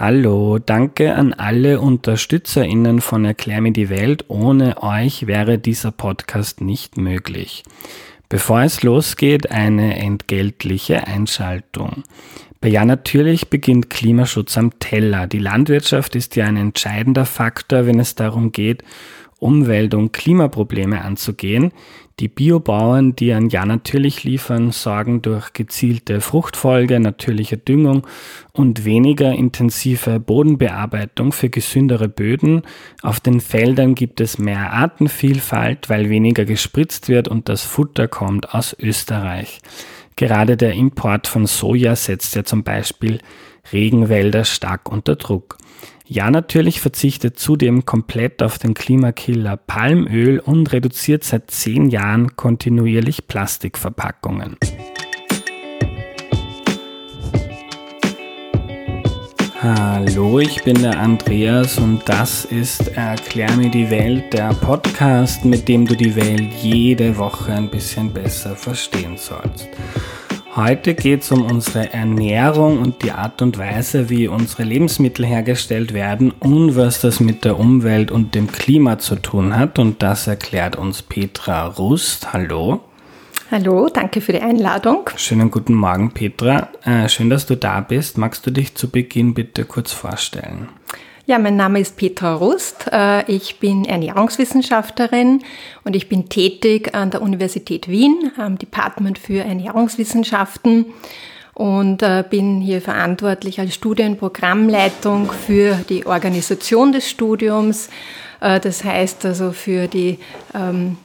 Hallo, danke an alle UnterstützerInnen von Erklär mir die Welt. Ohne euch wäre dieser Podcast nicht möglich. Bevor es losgeht, eine entgeltliche Einschaltung. Ja natürlich beginnt Klimaschutz am Teller. Die Landwirtschaft ist ja ein entscheidender Faktor, wenn es darum geht, Umwelt- und Klimaprobleme anzugehen. Die Biobauern, die an Ja natürlich liefern, sorgen durch gezielte Fruchtfolge, natürliche Düngung und weniger intensive Bodenbearbeitung für gesündere Böden. Auf den Feldern gibt es mehr Artenvielfalt, weil weniger gespritzt wird und das Futter kommt aus Österreich. Gerade der Import von Soja setzt ja zum Beispiel Regenwälder stark unter Druck. Ja, natürlich verzichtet zudem komplett auf den Klimakiller Palmöl und reduziert seit zehn Jahren kontinuierlich Plastikverpackungen. Hallo, ich bin der Andreas und das ist Erklär mir die Welt, der Podcast, mit dem du die Welt jede Woche ein bisschen besser verstehen sollst. Heute geht es um unsere Ernährung und die Art und Weise, wie unsere Lebensmittel hergestellt werden und was das mit der Umwelt und dem Klima zu tun hat. Und das erklärt uns Petra Rust. Hallo. Hallo, danke für die Einladung. Schönen guten Morgen, Petra. Äh, schön, dass du da bist. Magst du dich zu Beginn bitte kurz vorstellen? Ja, mein Name ist Petra Rust. Äh, ich bin Ernährungswissenschaftlerin und ich bin tätig an der Universität Wien am Department für Ernährungswissenschaften und äh, bin hier verantwortlich als Studienprogrammleitung für die Organisation des Studiums. Äh, das heißt also für die ähm,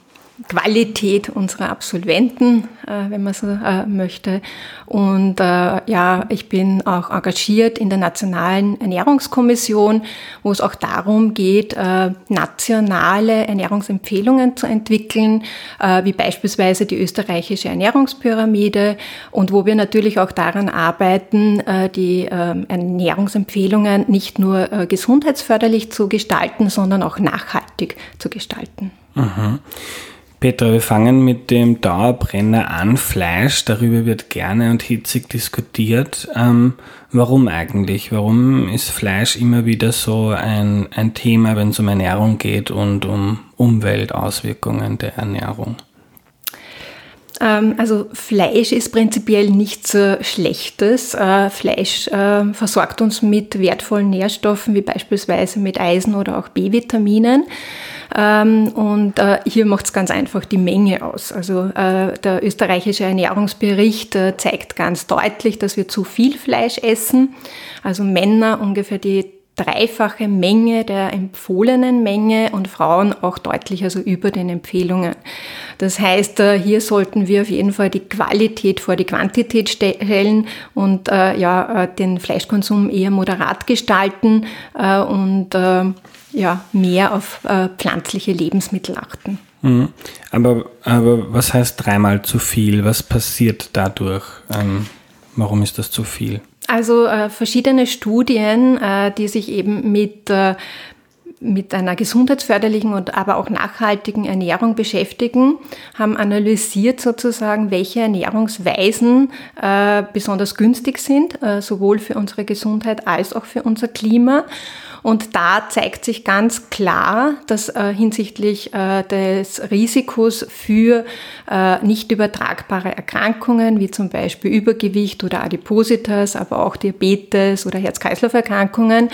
Qualität unserer Absolventen, äh, wenn man so äh, möchte. Und äh, ja, ich bin auch engagiert in der Nationalen Ernährungskommission, wo es auch darum geht, äh, nationale Ernährungsempfehlungen zu entwickeln, äh, wie beispielsweise die österreichische Ernährungspyramide und wo wir natürlich auch daran arbeiten, äh, die ähm, Ernährungsempfehlungen nicht nur gesundheitsförderlich zu gestalten, sondern auch nachhaltig zu gestalten. Mhm. Petra, wir fangen mit dem Dauerbrenner an, Fleisch. Darüber wird gerne und hitzig diskutiert. Ähm, warum eigentlich? Warum ist Fleisch immer wieder so ein, ein Thema, wenn es um Ernährung geht und um Umweltauswirkungen der Ernährung? Ähm, also Fleisch ist prinzipiell nichts Schlechtes. Äh, Fleisch äh, versorgt uns mit wertvollen Nährstoffen wie beispielsweise mit Eisen oder auch B-Vitaminen. Ähm, und äh, hier macht es ganz einfach die Menge aus. Also der österreichische Ernährungsbericht zeigt ganz deutlich, dass wir zu viel Fleisch essen. Also Männer ungefähr die dreifache Menge der empfohlenen Menge und Frauen auch deutlich also über den Empfehlungen. Das heißt, äh, hier sollten wir auf jeden Fall die Qualität vor die Quantität stellen und äh, ja, äh, den Fleischkonsum eher moderat gestalten äh, und äh, ja, mehr auf äh, pflanzliche Lebensmittel achten. Mhm. Aber, aber was heißt dreimal zu viel? Was passiert dadurch? Ähm, warum ist das zu viel? Also äh, verschiedene Studien, äh, die sich eben mit, äh, mit einer gesundheitsförderlichen und aber auch nachhaltigen Ernährung beschäftigen, haben analysiert sozusagen, welche Ernährungsweisen äh, besonders günstig sind, äh, sowohl für unsere Gesundheit als auch für unser Klima und da zeigt sich ganz klar, dass äh, hinsichtlich äh, des Risikos für äh, nicht übertragbare Erkrankungen, wie zum Beispiel Übergewicht oder Adipositas, aber auch Diabetes oder Herz-Kreislauf-Erkrankungen,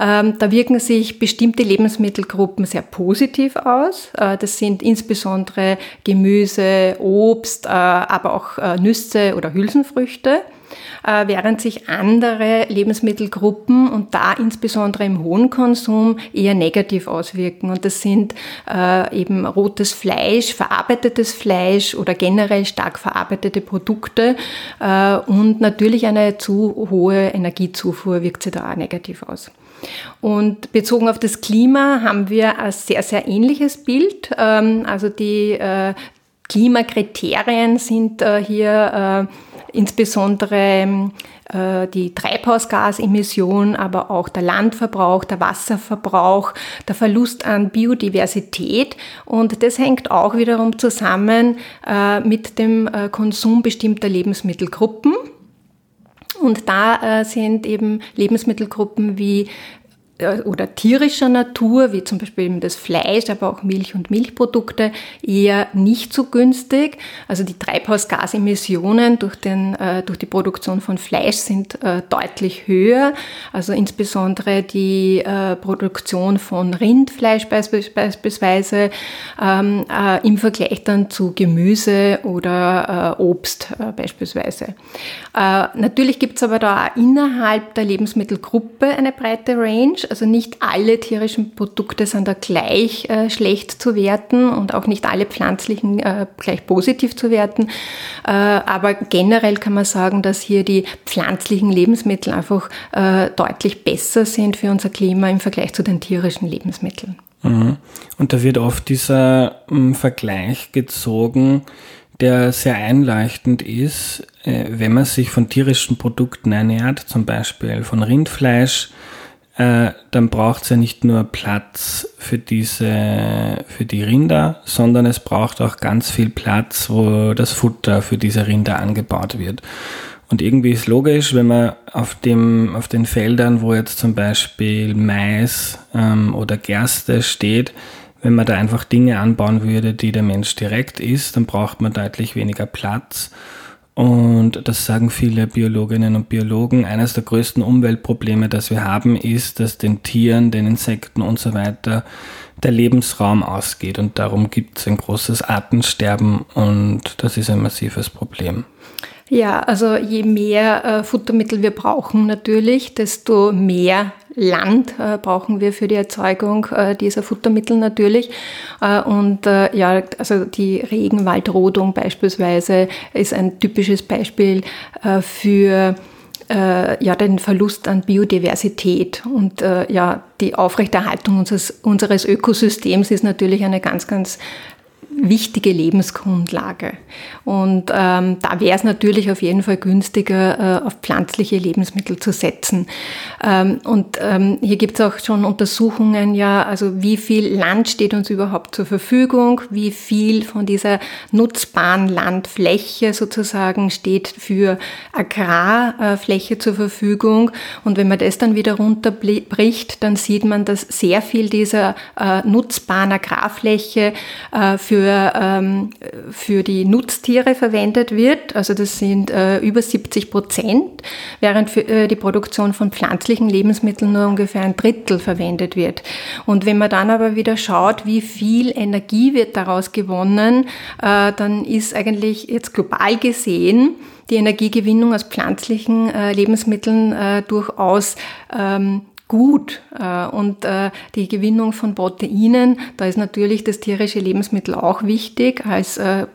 ähm, da wirken sich bestimmte Lebensmittelgruppen sehr positiv aus. Äh, das sind insbesondere Gemüse, Obst, äh, aber auch äh, Nüsse oder Hülsenfrüchte. Äh, während sich andere Lebensmittelgruppen und da insbesondere im hohen Konsum eher negativ auswirken. Und das sind äh, eben rotes Fleisch, verarbeitetes Fleisch oder generell stark verarbeitete Produkte äh, und natürlich eine zu hohe Energiezufuhr wirkt sich da auch negativ aus. Und bezogen auf das Klima haben wir ein sehr, sehr ähnliches Bild. Ähm, also die Klimakriterien sind äh, hier äh, insbesondere die Treibhausgasemission, aber auch der Landverbrauch, der Wasserverbrauch, der Verlust an Biodiversität. Und das hängt auch wiederum zusammen mit dem Konsum bestimmter Lebensmittelgruppen. Und da sind eben Lebensmittelgruppen wie äh, oder tierischer Natur, wie zum Beispiel eben das Fleisch, aber auch Milch und Milchprodukte, eher nicht so günstig. Also die Treibhausgasemissionen durch, den, äh, durch die Produktion von Fleisch sind äh, deutlich höher. Also insbesondere die äh, Produktion von Rindfleisch beispielsweise ähm, äh, im Vergleich dann zu Gemüse oder äh, Obst beispielsweise. natürlich gibt es aber da innerhalb der Lebensmittelgruppe eine breite Range. Also nicht alle tierischen Produkte sind da gleich äh, schlecht zu werten und auch nicht alle pflanzlichen äh, gleich positiv zu werten. Äh, aber generell kann man sagen, dass hier die pflanzlichen Lebensmittel einfach äh, deutlich besser sind für unser Klima im Vergleich zu den tierischen Lebensmitteln. Mhm. Und da wird oft dieser ähm, Vergleich gezogen, der sehr einleuchtend ist, äh, wenn man sich von tierischen Produkten ernährt, zum Beispiel von Rindfleisch, äh, dann braucht es ja nicht nur Platz für diese, für die Rinder, sondern es braucht auch ganz viel Platz, wo das Futter für diese Rinder angebaut wird. Und irgendwie ist logisch, wenn man auf dem, auf den Feldern, wo jetzt zum Beispiel Mais ähm, oder Gerste steht, wenn man da einfach Dinge anbauen würde, die der Mensch direkt isst, dann braucht man deutlich weniger Platz. Und das sagen viele Biologinnen und Biologen. Eines der größten Umweltprobleme, das wir haben, ist, dass den Tieren, den Insekten und so weiter der Lebensraum ausgeht. Und darum gibt es ein großes Artensterben und das ist ein massives Problem. Ja, also je mehr äh, Futtermittel wir brauchen natürlich, desto mehr Land äh, brauchen wir für die Erzeugung äh, dieser Futtermittel natürlich. Äh, und äh, ja, also die Regenwaldrodung beispielsweise ist ein typisches Beispiel äh, für äh, ja, den Verlust an Biodiversität und ja, die Aufrechterhaltung unseres, unseres Ökosystems ist natürlich eine ganz, ganz wichtige Lebensgrundlage. Und ähm, da wäre es natürlich auf jeden Fall günstiger, äh, auf pflanzliche Lebensmittel zu setzen. Ähm, und ähm, hier gibt es auch schon Untersuchungen, ja, also wie viel Land steht uns überhaupt zur Verfügung, wie viel von dieser nutzbaren Landfläche sozusagen steht für Agrarfläche zur Verfügung. Und wenn man das dann wieder runterbricht, dann sieht man, dass sehr viel dieser äh, nutzbaren Agrarfläche äh, für für, ähm, für die Nutztiere verwendet wird. Also das sind äh, über 70 Prozent, während für äh, die Produktion von pflanzlichen Lebensmitteln nur ungefähr ein Drittel verwendet wird. Und wenn man dann aber wieder schaut, wie viel Energie wird daraus gewonnen, äh, dann ist eigentlich jetzt global gesehen, die Energiegewinnung aus pflanzlichen äh, Lebensmitteln äh, durchaus ähm, gut. Äh, und äh, die Gewinnung von Proteinen, da ist natürlich das tierische Lebensmittel auch wichtig als äh,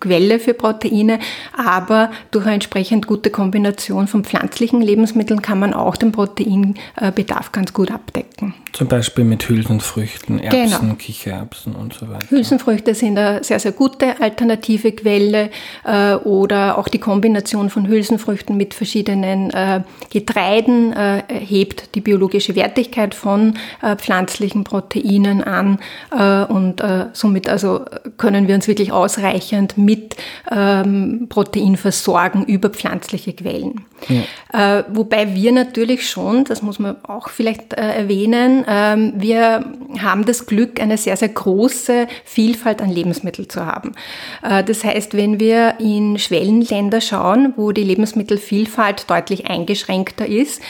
Quelle für Proteine, aber durch eine entsprechend gute Kombination von pflanzlichen Lebensmitteln kann man auch den Proteinbedarf ganz gut abdecken. Zum Beispiel mit Hülsenfrüchten, Erbsen, genau. Kichererbsen und so weiter. Hülsenfrüchte sind eine sehr, sehr gute alternative Quelle oder auch die Kombination von Hülsenfrüchten mit verschiedenen Getreiden hebt die biologische biologische Wertigkeit von äh, pflanzlichen Proteinen an äh, und äh, somit also können wir uns wirklich ausreichend mit ähm, Protein versorgen über pflanzliche Quellen. Ja. Äh, wobei wir natürlich schon, das muss man auch vielleicht äh, erwähnen, ähm, wir haben das Glück, eine sehr, sehr große Vielfalt an Lebensmitteln zu haben. Äh, das heißt, wenn wir in Schwellenländer schauen, wo die Lebensmittelvielfalt deutlich eingeschränkter ist,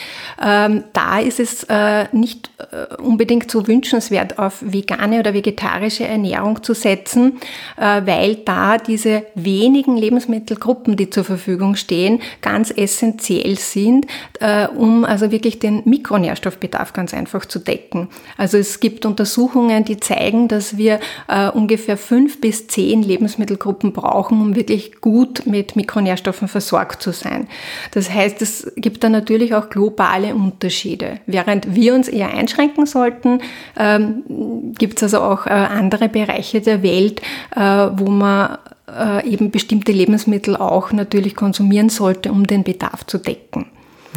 ähm, da ist es es äh, nicht äh, unbedingt so wünschenswert, auf vegane oder vegetarische Ernährung zu setzen, äh, weil da diese wenigen Lebensmittelgruppen, die zur Verfügung stehen, ganz essentiell sind, äh, um also wirklich den Mikronährstoffbedarf ganz einfach zu decken. Also es gibt Untersuchungen, die zeigen, dass wir äh, ungefähr fünf bis zehn Lebensmittelgruppen brauchen, um wirklich gut mit Mikronährstoffen versorgt zu sein. Das heißt, es gibt da natürlich auch globale Unterschiede. Während wir uns eher einschränken sollten, ähm, gibt es also auch äh, andere Bereiche der Welt, äh, wo man äh, eben bestimmte Lebensmittel auch natürlich konsumieren sollte, um den Bedarf zu decken.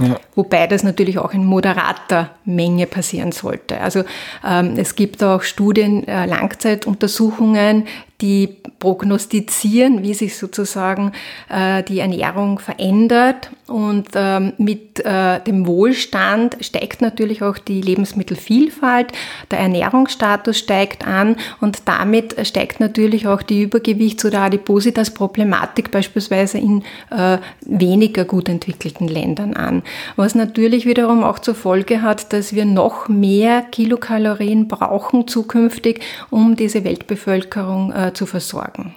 Ja. Wobei das natürlich auch in moderater Menge passieren sollte. Also ähm, es gibt auch Studien, äh, Langzeituntersuchungen, die prognostizieren, wie sich sozusagen äh, die Ernährung verändert. Und ähm, mit äh, dem Wohlstand steigt natürlich auch die Lebensmittelvielfalt, der Ernährungsstatus steigt an und damit steigt natürlich auch die Übergewichts- oder Adipositas-Problematik beispielsweise in äh, weniger gut entwickelten Ländern an. Was natürlich wiederum auch zur Folge hat, dass wir noch mehr Kilokalorien brauchen zukünftig, um diese Weltbevölkerung äh, zu versorgen.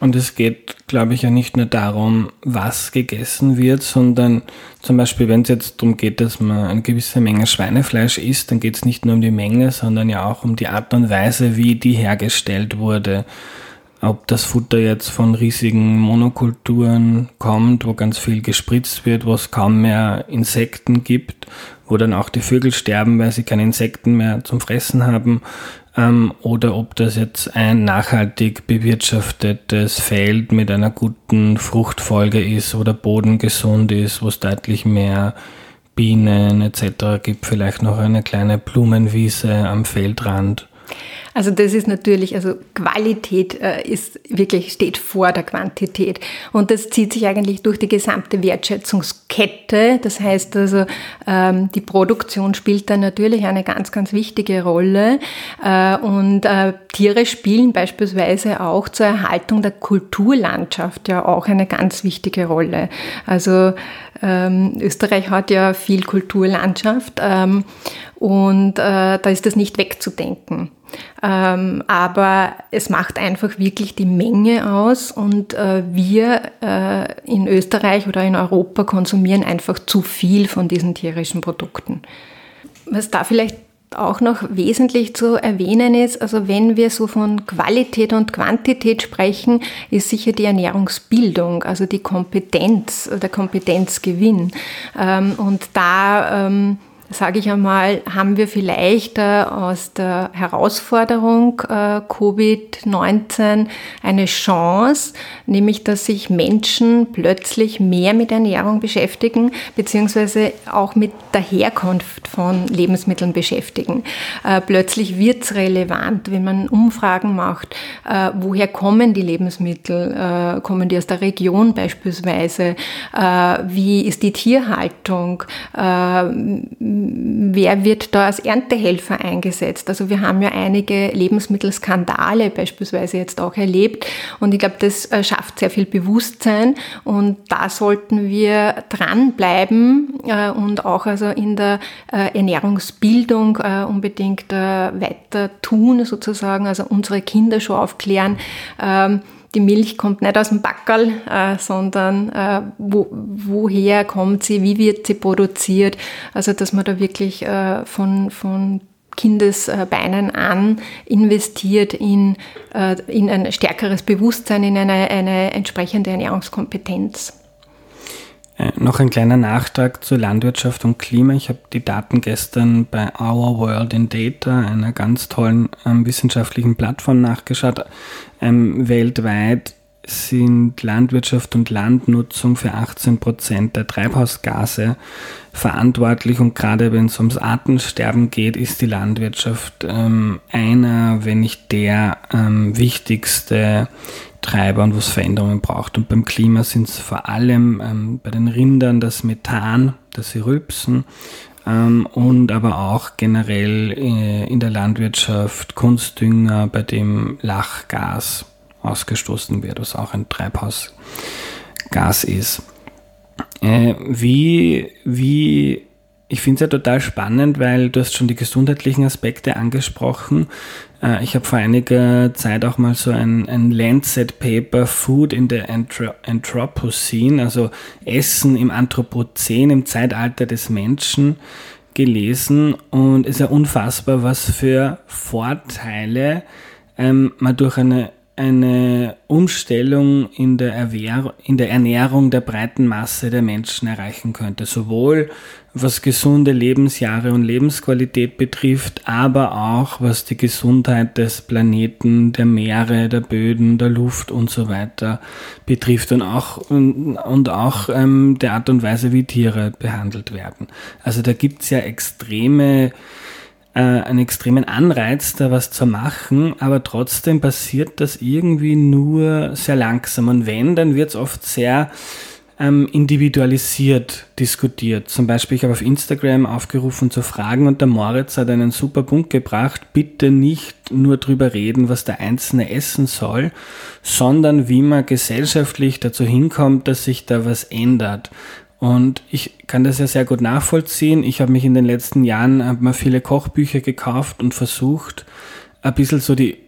Und es geht, glaube ich, ja nicht nur darum, was gegessen wird, sondern zum Beispiel, wenn es jetzt darum geht, dass man eine gewisse Menge Schweinefleisch isst, dann geht es nicht nur um die Menge, sondern ja auch um die Art und Weise, wie die hergestellt wurde. Ob das Futter jetzt von riesigen Monokulturen kommt, wo ganz viel gespritzt wird, wo es kaum mehr Insekten gibt, wo dann auch die Vögel sterben, weil sie keine Insekten mehr zum Fressen haben, ähm, oder ob das jetzt ein nachhaltig bewirtschaftetes Feld mit einer guten Fruchtfolge ist oder Boden gesund ist, wo es deutlich mehr Bienen etc. gibt, vielleicht noch eine kleine Blumenwiese am Feldrand. Also das ist natürlich, also Qualität äh, ist wirklich, steht vor der Quantität. Und das zieht sich eigentlich durch die gesamte Wertschätzungskette. Das heißt also, ähm, die Produktion spielt da natürlich eine ganz, ganz wichtige Rolle. Äh, und äh, Tiere spielen beispielsweise auch zur Erhaltung der Kulturlandschaft ja auch eine ganz wichtige Rolle. Also ähm, Österreich hat ja viel Kulturlandschaft ähm, und äh, da ist das nicht wegzudenken. Ähm, aber es macht einfach wirklich die Menge aus und äh, wir äh, in Österreich oder in Europa konsumieren einfach zu viel von diesen tierischen Produkten. Was da vielleicht auch noch wesentlich zu erwähnen ist, also wenn wir so von Qualität und Quantität sprechen, ist sicher die Ernährungsbildung, also die Kompetenz, der Kompetenzgewinn. Ähm, und da ähm, sage ich einmal, haben wir vielleicht äh, aus der Herausforderung äh, Covid-19 eine Chance, nämlich dass sich Menschen plötzlich mehr mit Ernährung beschäftigen, beziehungsweise auch mit der Herkunft von Lebensmitteln beschäftigen. Äh, plötzlich wird es relevant, wenn man Umfragen macht, woher kommen die Lebensmittel, kommen die aus der Region beispielsweise, wie ist die Tierhaltung, wer wird da als Erntehelfer eingesetzt? Also wir haben ja einige Lebensmittelskandale beispielsweise jetzt auch erlebt und ich glaube, das äh, schafft sehr viel Bewusstsein und da sollten wir dranbleiben äh, und auch also in der äh, Ernährungsbildung unbedingt weiter tun sozusagen, also unsere Kinder schon aufklären, ähm, die Milch kommt nicht aus dem Backerl, äh, sondern äh, wo, woher kommt sie, wie wird sie produziert. Also dass man da wirklich äh, von, von Kindesbeinen an investiert in, äh, in ein stärkeres Bewusstsein, in eine, eine entsprechende Ernährungskompetenz. Äh, noch ein kleiner Nachtrag zur Landwirtschaft und Klima. Ich habe die Daten gestern bei Our World in Data, einer ganz tollen ähm, wissenschaftlichen Plattform, nachgeschaut. Ähm, weltweit sind Landwirtschaft und Landnutzung für 18 Prozent der Treibhausgase verantwortlich und gerade wenn es ums Artensterben geht, ist die Landwirtschaft ähm, einer, wenn nicht der ähm, wichtigste Treiber und was Veränderungen braucht. Und beim Klima sind es vor allem ähm, bei den Rindern das Methan, das sie rülpsen, ähm, und aber auch generell äh, in der Landwirtschaft Kunstdünger, bei dem Lachgas ausgestoßen wird, was auch ein Treibhausgas ist. Äh, wie, wie ich finde es ja total spannend, weil du hast schon die gesundheitlichen Aspekte angesprochen. Äh, ich habe vor einiger Zeit auch mal so ein, ein Lancet-Paper Food in the Anthropocene, also Essen im Anthropozän, im Zeitalter des Menschen, gelesen. Und es ist ja unfassbar, was für Vorteile ähm, man durch eine eine Umstellung in der, in der Ernährung der breiten Masse der Menschen erreichen könnte. Sowohl was gesunde Lebensjahre und Lebensqualität betrifft, aber auch was die Gesundheit des Planeten, der Meere, der Böden, der Luft und so weiter betrifft und auch, und, und auch ähm, der Art und Weise, wie Tiere behandelt werden. Also da gibt's ja extreme äh, einen extremen Anreiz, da was zu machen, aber trotzdem passiert das irgendwie nur sehr langsam. Und wenn, dann wird es oft sehr ähm, individualisiert diskutiert. Zum Beispiel, ich habe auf Instagram aufgerufen zu fragen und der Moritz hat einen super Punkt gebracht. Bitte nicht nur drüber reden, was der Einzelne essen soll, sondern wie man gesellschaftlich dazu hinkommt, dass sich da was ändert. Und ich kann das ja sehr gut nachvollziehen. Ich habe mich in den letzten Jahren mal viele Kochbücher gekauft und versucht, ein bisschen so die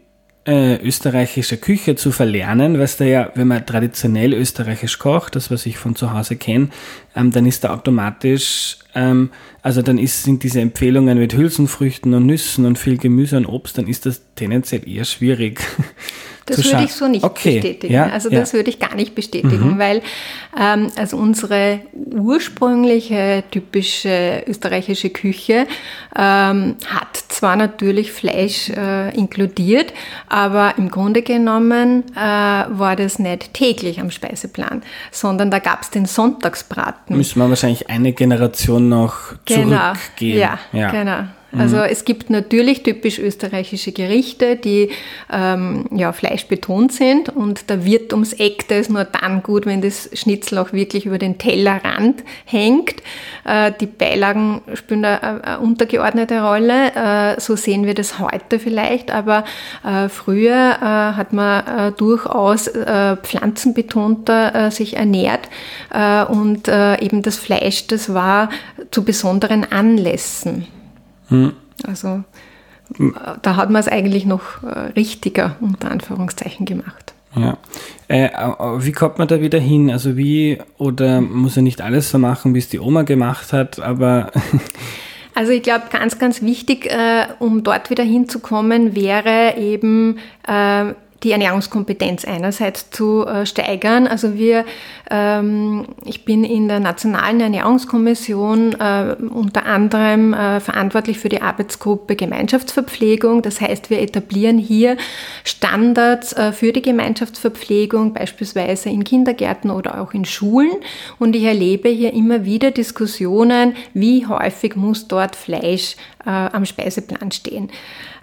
äh, österreichische Küche zu verlernen, weil da ja, wenn man traditionell österreichisch kocht, das was ich von zu Hause kenne, ähm, dann ist da automatisch, ähm, also dann ist, sind diese Empfehlungen mit Hülsenfrüchten und Nüssen und viel Gemüse und Obst, dann ist das tendenziell eher schwierig. Das würde ich so nicht okay. bestätigen. Ja, also das ja. würde ich gar nicht bestätigen, mhm. weil ähm, also unsere ursprüngliche typische österreichische Küche ähm, hat zwar natürlich Fleisch äh, inkludiert, aber im Grunde genommen äh, war das nicht täglich am Speiseplan, sondern da gab es den Sonntagsbraten. Müssen wir wahrscheinlich eine Generation noch genau. zurückgehen. Ja, ja, genau. Also es gibt natürlich typisch österreichische Gerichte, die ähm, ja, fleischbetont sind und der Wirt ums Eck, der ist nur dann gut, wenn das Schnitzel auch wirklich über den Tellerrand hängt. Äh, die Beilagen spielen eine, eine untergeordnete Rolle. Äh, so sehen wir das heute vielleicht, aber äh, früher äh, hat man äh, durchaus äh, pflanzenbetonter sich ernährt und eben das Fleisch, das war zu besonderen Anlässen. Hm. Also da hat man es eigentlich noch äh, richtiger unter Anführungszeichen gemacht. Ja. Äh, wie kommt man da wieder hin? Also wie, oder muss er nicht alles so machen, wie es die Oma gemacht hat, aber Also ich glaube, ganz, ganz wichtig, äh, um dort wieder hinzukommen, wäre eben äh, die Ernährungskompetenz einerseits zu äh, steigern. Also wir, ähm, ich bin in der Nationalen Ernährungskommission äh, unter anderem äh, verantwortlich für die Arbeitsgruppe Gemeinschaftsverpflegung. Das heißt, wir etablieren hier Standards für die Gemeinschaftsverpflegung, beispielsweise in Kindergärten oder auch in Schulen. Und ich erlebe hier immer wieder Diskussionen, wie häufig muss dort Fleisch am Speiseplan stehen.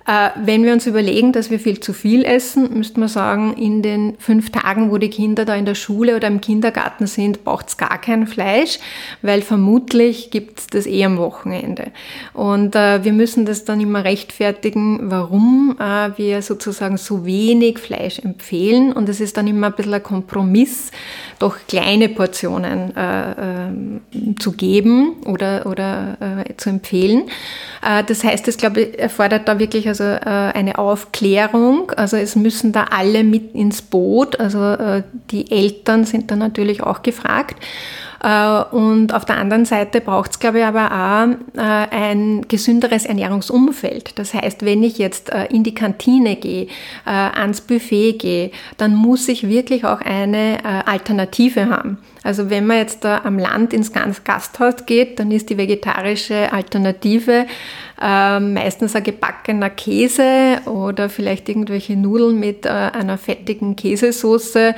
Äh, wenn wir uns überlegen, dass wir viel zu viel essen, müsste man sagen, in den fünf Tagen, wo die Kinder da in der Schule oder im Kindergarten sind, braucht es gar kein Fleisch, weil vermutlich gibt es das eh am Wochenende. Und äh, wir müssen das dann immer rechtfertigen, warum äh, wir sozusagen so wenig Fleisch empfehlen. Und es ist dann immer ein bisschen ein Kompromiss, doch kleine Portionen äh, äh, zu geben oder, oder zu empfehlen. Das heißt, es glaube ich erfordert da wirklich also äh, eine Aufklärung. Also es müssen da alle mit ins Boot. Also äh, die Eltern sind da natürlich auch gefragt. Äh, und auf der anderen Seite braucht es, glaube ich, aber auch äh, ein gesünderes Ernährungsumfeld. Das heißt, wenn ich jetzt äh, in die Kantine gehe, ans Buffet gehe, dann muss ich wirklich auch eine Alternative haben. Also wenn man jetzt da am Land ins Gasthaus geht, dann ist die vegetarische Alternative äh, meistens ein gebackener Käse oder vielleicht irgendwelche Nudeln mit äh, einer fettigen Käsesoße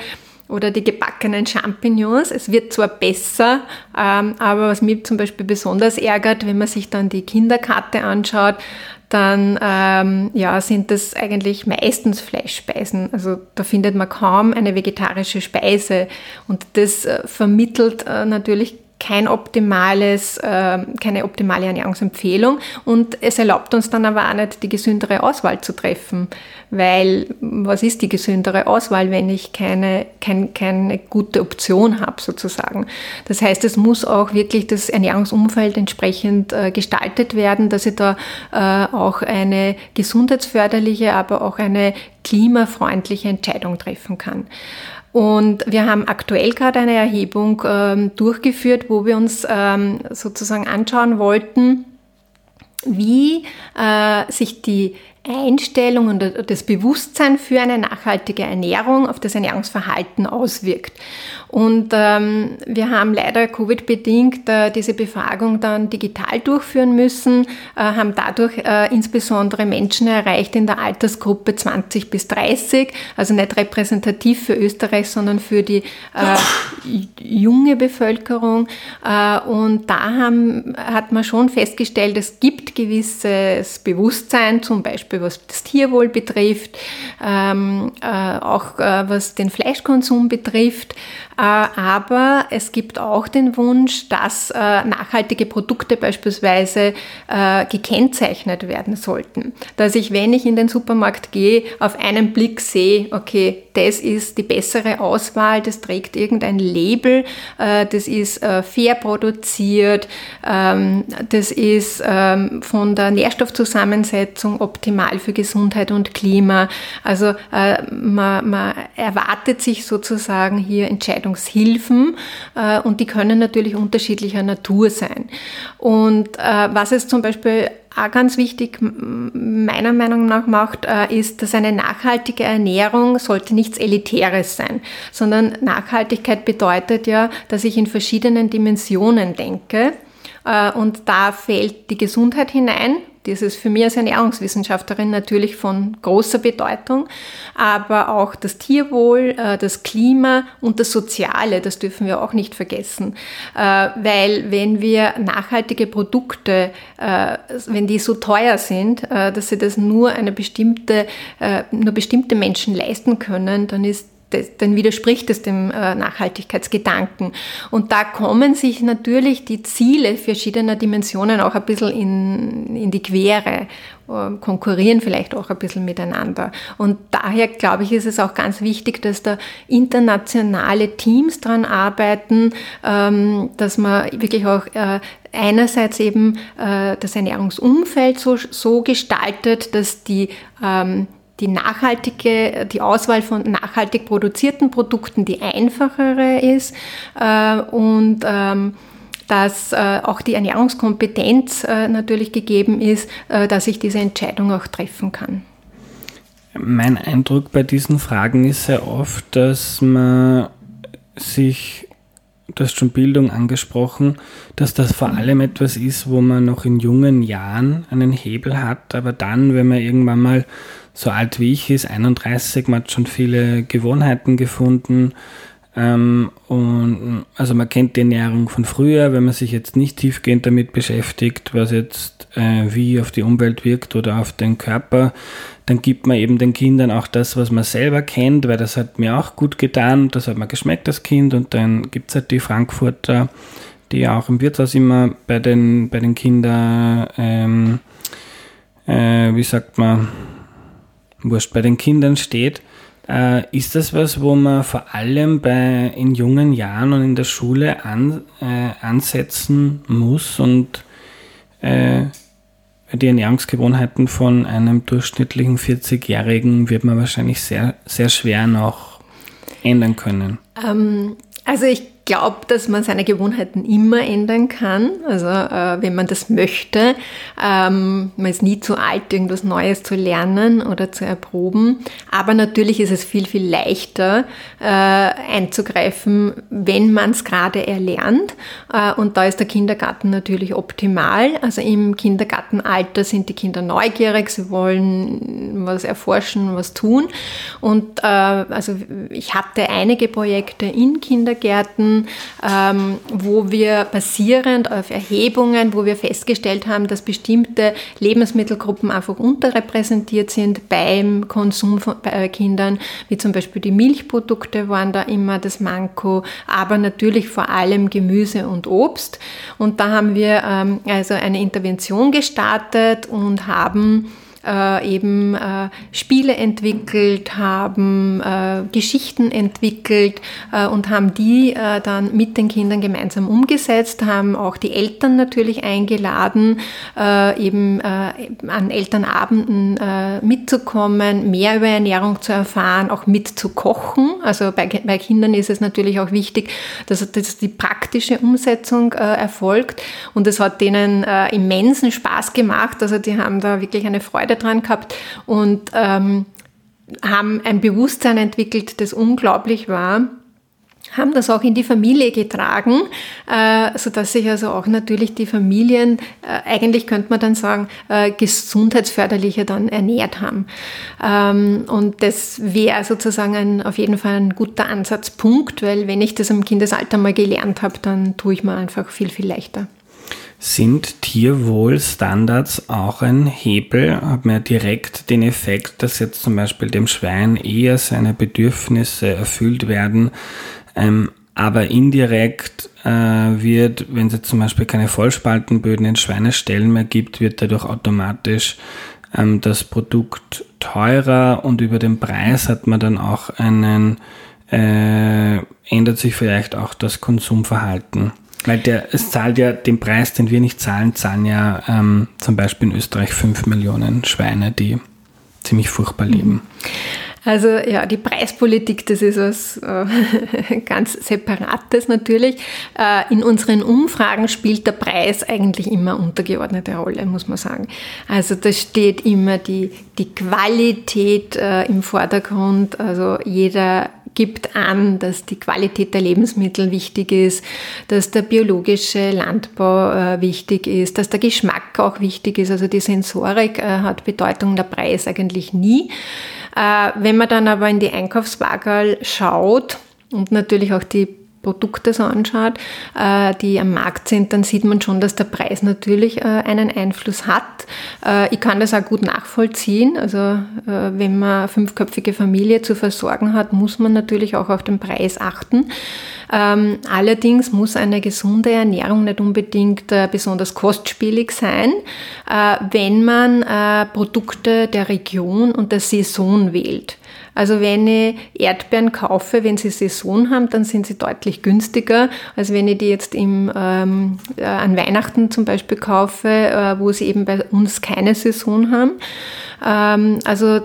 oder die gebackenen Champignons. Es wird zwar besser, ähm, aber was mich zum Beispiel besonders ärgert, wenn man sich dann die Kinderkarte anschaut, dann ähm, ja, sind das eigentlich meistens Fleischspeisen. Also da findet man kaum eine vegetarische Speise. Und das äh, vermittelt äh, natürlich kein optimales, äh, keine optimale Ernährungsempfehlung und es erlaubt uns dann aber auch nicht, die gesündere Auswahl zu treffen, weil was ist die gesündere Auswahl, wenn ich keine, kein, keine gute Option habe sozusagen. Das heißt, es muss auch wirklich das Ernährungsumfeld entsprechend äh, gestaltet werden, dass ich da äh, auch eine gesundheitsförderliche, aber auch eine klimafreundliche Entscheidung treffen kann. Und wir haben aktuell gerade eine Erhebung ähm, durchgeführt, wo wir uns ähm, sozusagen anschauen wollten, wie äh, sich die Einstellung und das Bewusstsein für eine nachhaltige Ernährung auf das Ernährungsverhalten auswirkt. Und ähm, wir haben leider Covid-bedingt äh, diese Befragung dann digital durchführen müssen, äh, haben dadurch äh, insbesondere Menschen erreicht in der Altersgruppe 20 bis 30, also nicht repräsentativ für Österreich, sondern für die äh, junge Bevölkerung. Äh, und da haben, hat man schon festgestellt, es gibt gewisses Bewusstsein, zum Beispiel Beispiel was das Tierwohl betrifft, ähm, äh, auch äh, was den Fleischkonsum betrifft. Äh, aber es gibt auch den Wunsch, dass äh, nachhaltige Produkte beispielsweise äh, gekennzeichnet werden sollten. Dass ich, wenn ich in den Supermarkt gehe, auf einen Blick sehe, okay, das ist die bessere Auswahl, das trägt irgendein Label, das ist fair produziert, ähm, das ist ähm, von der Nährstoffzusammensetzung optimal für Gesundheit und Klima. Also man, man erwartet sich sozusagen hier Entscheidungshilfen äh, und die können natürlich unterschiedlicher Natur sein. Und äh, was es zum Beispiel auch ganz wichtig meiner Meinung nach macht, äh, ist, dass eine nachhaltige Ernährung sollte nichts Elitäres sein, sondern Nachhaltigkeit bedeutet ja, dass ich in verschiedenen Dimensionen denke. Äh, und da fällt die Gesundheit hinein, das ist für mich als Ernährungswissenschaftlerin natürlich von großer Bedeutung, aber auch das Tierwohl, äh, das Klima und das Soziale, das dürfen wir auch nicht vergessen. Äh, weil wenn wir nachhaltige Produkte, wenn die so teuer sind, dass sie das nur eine bestimmte, nur bestimmte Menschen leisten können, dann ist dann widerspricht es dem äh, Nachhaltigkeitsgedanken. Und da kommen sich natürlich die Ziele verschiedener Dimensionen auch ein bisschen in, in die Quere, äh, konkurrieren vielleicht auch ein bisschen miteinander. Und daher glaube ich, ist es auch ganz wichtig, dass da internationale Teams dran arbeiten, ähm, dass man wirklich auch äh, einerseits eben das Ernährungsumfeld so, so gestaltet, dass die ähm, die nachhaltige, die Auswahl von nachhaltig produzierten Produkten die einfachere ist äh, und ähm, dass äh, auch die Ernährungskompetenz äh, natürlich gegeben ist, äh, dass ich diese Entscheidung auch treffen kann. Mein Eindruck bei diesen Fragen ist sehr oft, dass man sich, du hast schon Bildung angesprochen, dass das vor allem etwas ist, wo man noch in jungen Jahren einen Hebel hat, aber dann, wenn man irgendwann mal so alt wie ich ist, 31, man hat schon viele Gewohnheiten gefunden. Ähm, und also man kennt die Ernährung von früher, wenn man sich jetzt nicht tiefgehend damit beschäftigt, was jetzt äh, wie auf die Umwelt wirkt oder auf den Körper, dann gibt man eben den Kindern auch das, was man selber kennt, weil das hat mir auch gut getan, das hat mir geschmeckt als Kind und dann gibt es halt die Frankfurter, die auch im Wirtshaus immer bei den, bei den Kindern, ähm, äh, wie sagt man, wurscht, bei den Kindern steht, äh, ist das was, wo man vor allem bei, in jungen Jahren und in der Schule an, äh, ansetzen muss und äh, die Ernährungsgewohnheiten von einem durchschnittlichen 40-Jährigen wird man wahrscheinlich sehr, sehr schwer noch ändern können? Ähm, also ich glaube, dass man seine Gewohnheiten immer ändern kann, also äh, wenn man das möchte. Ähm, man ist nie zu alt, irgendwas Neues zu lernen oder zu erproben. Aber natürlich ist es viel, viel leichter äh, einzugreifen, wenn man es gerade erlernt. Äh, und da ist der Kindergarten natürlich optimal. Also im Kindergartenalter sind die Kinder neugierig, sie wollen was erforschen, was tun. Und äh, also ich hatte einige Projekte in Kindergärten, Daten, ähm, wo wir basierend auf Erhebungen, wo wir festgestellt haben, dass bestimmte Lebensmittelgruppen einfach unterrepräsentiert sind beim Konsum von, bei Kindern, wie zum Beispiel die Milchprodukte waren da immer das Manko, aber natürlich vor allem Gemüse und Obst. Und da haben wir ähm, also eine Intervention gestartet und haben äh, eben äh, Spiele entwickelt, haben äh, Geschichten entwickelt äh, und haben die äh, dann mit den Kindern gemeinsam umgesetzt, haben auch die Eltern natürlich eingeladen, äh, eben an Elternabenden mitzukommen, mehr über Ernährung zu erfahren, auch mitzukochen. Also bei, bei Kindern ist es natürlich auch wichtig, dass, dass die praktische Umsetzung erfolgt und es hat denen immensen Spaß gemacht. Also die haben da wirklich eine Freude Dran gehabt und ähm, haben ein Bewusstsein entwickelt, das unglaublich war haben das auch in die Familie getragen, äh, sodass sich also auch natürlich die Familien, äh, eigentlich könnte man dann sagen, äh, gesundheitsförderlicher dann ernährt haben. Ähm, und das wäre sozusagen ein, auf jeden Fall ein guter Ansatzpunkt, weil wenn ich das im Kindesalter mal gelernt habe, dann tue ich mir einfach viel, viel leichter. Sind Tierwohlstandards auch ein Hebel? Hat man ja direkt den Effekt, dass jetzt zum Beispiel dem Schwein eher seine Bedürfnisse erfüllt werden, ähm, aber indirekt äh, wird, wenn es jetzt zum Beispiel keine Vollspaltenböden in Schweineställen mehr gibt, wird dadurch automatisch ähm, das Produkt teurer und über den Preis hat man dann auch einen, äh, ändert sich vielleicht auch das Konsumverhalten. Weil der, es zahlt ja den Preis, den wir nicht zahlen, zahlen ja ähm, zum Beispiel in Österreich 5 Millionen Schweine, die ziemlich furchtbar leben. Also ja, die Preispolitik, das ist was äh, ganz Separates natürlich. Äh, in unseren Umfragen spielt der Preis eigentlich immer untergeordnete Rolle, muss man sagen. Also da steht immer die, die Qualität äh, im Vordergrund. Also jeder gibt an, dass die Qualität der Lebensmittel wichtig ist, dass der biologische Landbau äh, wichtig ist, dass der Geschmack auch wichtig ist. Also die Sensorik äh, hat Bedeutung, der Preis eigentlich nie. Äh, wenn man dann aber in die Einkaufswaage schaut und natürlich auch die Produkte so anschaut, äh, die am Markt sind, dann sieht man schon, dass der Preis natürlich äh, einen Einfluss hat. Äh, ich kann das auch gut nachvollziehen. Also wenn man eine fünfköpfige Familie zu versorgen hat, muss man natürlich auch auf den Preis achten. Ähm, allerdings muss eine gesunde Ernährung nicht unbedingt besonders kostspielig sein, wenn man Produkte der Region und der Saison wählt. Also wenn ich Erdbeeren kaufe, wenn sie Saison haben, dann sind sie deutlich günstiger, als wenn ich die jetzt im, ähm, äh, an Weihnachten zum Beispiel kaufe, äh, wo sie eben bei uns keine Saison haben. Ähm, also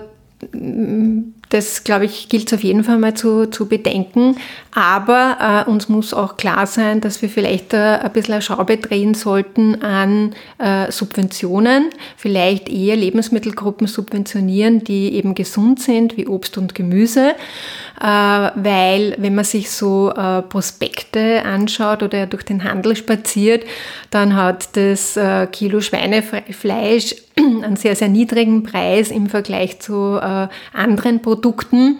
das, glaube ich, gilt es auf jeden Fall mal zu, zu bedenken. Aber äh, uns muss auch klar sein, dass wir vielleicht äh, ein bisschen eine Schraube drehen sollten an äh, Subventionen, vielleicht eher Lebensmittelgruppen subventionieren, die eben gesund sind, wie Obst und Gemüse. Äh, weil wenn man sich so äh, Prospekte anschaut oder durch den Handel spaziert, dann hat das äh, Kilo Schweinefleisch einen sehr, sehr niedrigen Preis im Vergleich zu anderen Produkten.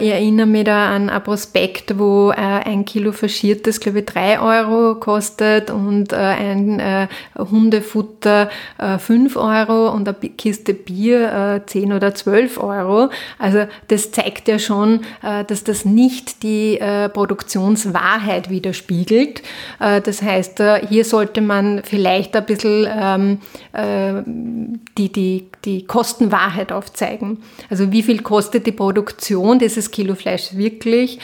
ich erinnere mich da an ein Prospekt, wo ein Kilo faschiertes, glaube ich, 3 Euro kostet und ein Hundefutter 5 Euro und eine Kiste Bier 10 oder 12 Euro. Also das zeigt ja schon, äh, dass das nicht die äh, Produktionswahrheit widerspiegelt. Äh, das heißt, hier sollte man vielleicht ein bisschen ähm, die, die, die Kostenwahrheit aufzeigen. Also wie viel kostet die Produktion dieses Kilo Fleisch wirklich?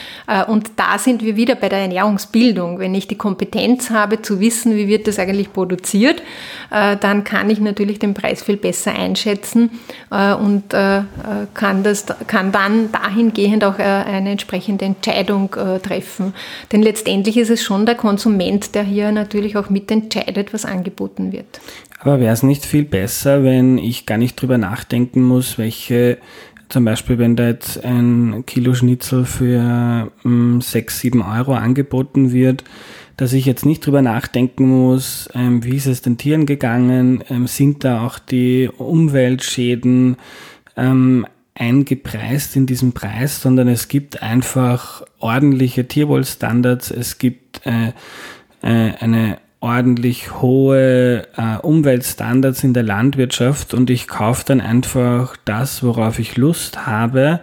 Und da sind wir wieder bei der Ernährungsbildung. Wenn ich die Kompetenz habe zu wissen, wie wird das eigentlich produziert, dann kann ich natürlich den Preis viel besser einschätzen und kann, das, kann dann dahingehend auch eine entsprechende Entscheidung äh, treffen. Denn letztendlich ist es schon der Konsument, der hier natürlich auch mitentscheidet, was angeboten wird. Aber wäre es nicht viel besser, wenn ich gar nicht drüber nachdenken muss, welche zum Beispiel, wenn da jetzt ein Kilo Schnitzel für ähm, 6, 7 Euro angeboten wird, dass ich jetzt nicht drüber nachdenken muss, ähm, wie ist es den Tieren gegangen, ähm, sind da auch die Umweltschäden ähm, eingepreist in diesem Preis, sondern es gibt einfach ordentliche Tierwohlstandards, es gibt äh, äh, eine ordentlich hohe äh, Umweltstandards in der Landwirtschaft und ich kaufe dann einfach das, worauf ich Lust habe.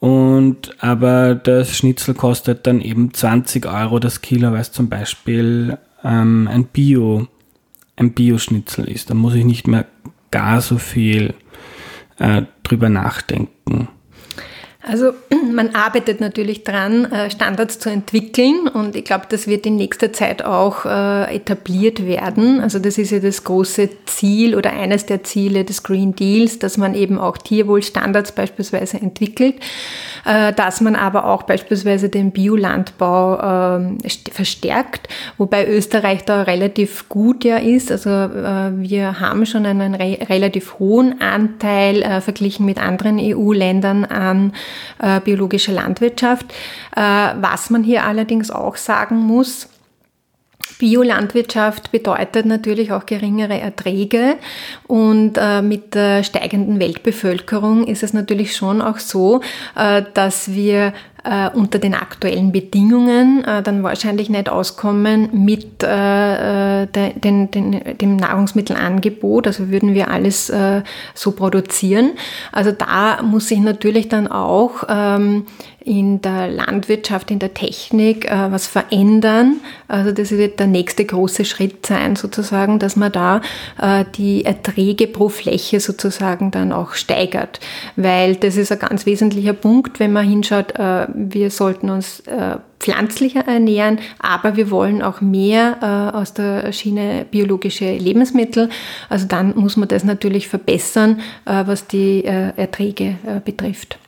Und aber das Schnitzel kostet dann eben 20 Euro das Kilo, weil es zum Beispiel ähm, ein Bio, ein Bio-Schnitzel ist. Da muss ich nicht mehr gar so viel äh, drüber nachdenken. Also man arbeitet natürlich dran, äh, Standards zu entwickeln und ich glaube, das wird in nächster Zeit auch äh, etabliert werden. Also das ist ja das große Ziel oder eines der Ziele des Green Deals, dass man eben auch Tierwohlstandards beispielsweise entwickelt, äh, dass man aber auch beispielsweise den Biolandbau ähm, verstärkt, wobei Österreich da relativ gut ja ist. Also wir haben schon einen relativ hohen Anteil verglichen mit anderen EU-Ländern an äh, biologische Landwirtschaft. Äh, was man hier allerdings auch sagen muss, Biolandwirtschaft bedeutet natürlich auch geringere Erträge und äh, mit der steigenden Weltbevölkerung ist es natürlich schon auch so, äh, dass wir äh, unter den aktuellen Bedingungen äh, dann wahrscheinlich nicht auskommen mit äh, de, den, den, dem Nahrungsmittelangebot. Also würden wir alles äh, so produzieren. Also da muss sich natürlich dann auch ähm, in der Landwirtschaft, in der Technik äh, was verändern. Also das wird der nächste große Schritt sein, sozusagen, dass man da äh, die Erträge pro Fläche sozusagen dann auch steigert. Weil das ist ein ganz wesentlicher Punkt, wenn man hinschaut, äh, wir sollten uns äh, pflanzlicher ernähren, aber wir wollen auch mehr äh, aus der Schiene biologische Lebensmittel. Also dann muss man das natürlich verbessern, äh, was die äh, Erträge äh, betrifft.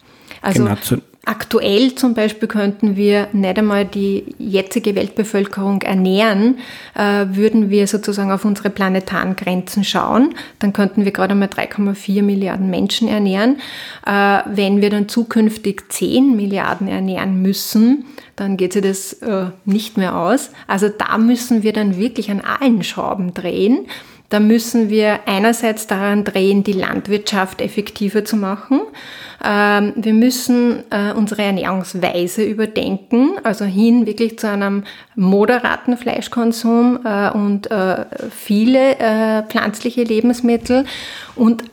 Also genau, Aktuell zum Beispiel könnten wir nicht einmal die jetzige Weltbevölkerung ernähren, äh, würden wir sozusagen auf unsere planetaren Grenzen schauen, dann könnten wir gerade mal 3,4 Milliarden Menschen ernähren. Äh, wenn wir dann zukünftig 10 Milliarden ernähren müssen, dann geht sich das äh, nicht mehr aus. Also da müssen wir dann wirklich an allen Schrauben drehen. Da müssen wir einerseits daran drehen, die Landwirtschaft effektiver zu machen. Ähm, wir müssen äh, unsere Ernährungsweise überdenken, also hin wirklich zu einem moderaten Fleischkonsum äh, und äh, viele pflanzliche Lebensmittel. Und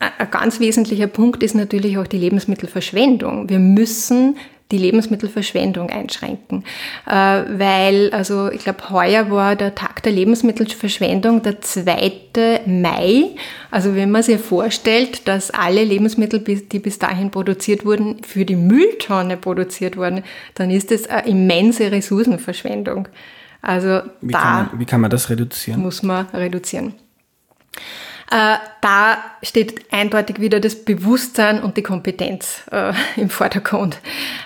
ein ganz wesentlicher Punkt ist natürlich auch die Lebensmittelverschwendung. Wir müssen die Lebensmittelverschwendung einschränken. Äh, weil, also ich glaube, heuer war der Tag der Lebensmittelverschwendung der 2. Mai. Also wenn man sich vorstellt, dass alle Lebensmittel, die bis dahin produziert wurden, für die Mülltonne produziert wurden, dann ist das eine immense Ressourcenverschwendung. Also wie da kann man, wie kann man das reduzieren? Muss man reduzieren. Äh, da steht eindeutig wieder das Bewusstsein und die Kompetenz äh, im Vordergrund.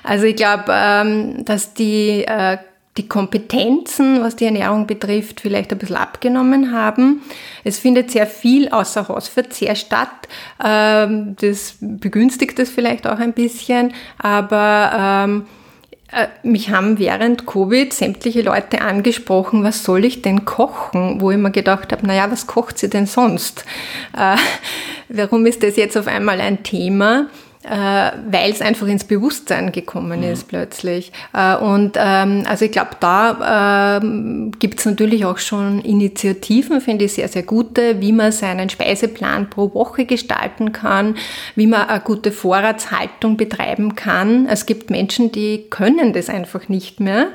Also ich glaube, ähm, dass die, äh, die Kompetenzen, was die Ernährung betrifft, vielleicht ein bisschen abgenommen haben. Es findet sehr viel außer Hausverzehr statt. Ähm, das begünstigt es vielleicht auch ein bisschen, aber ähm, äh, mich haben während Covid sämtliche Leute angesprochen, was soll ich denn kochen? Wo ich mir gedacht habe, naja, was kocht sie denn sonst? Äh, warum ist das jetzt auf einmal ein Thema? Äh, weil es einfach ins Bewusstsein gekommen mhm. ist plötzlich. Äh, und ähm, also ich glaube, da äh, gibt es natürlich auch schon Initiativen, finde ich sehr, sehr gute, wie man seinen Speiseplan pro Woche gestalten kann, wie man eine gute Vorratshaltung betreiben kann. Es gibt Menschen, die können das einfach nicht mehr.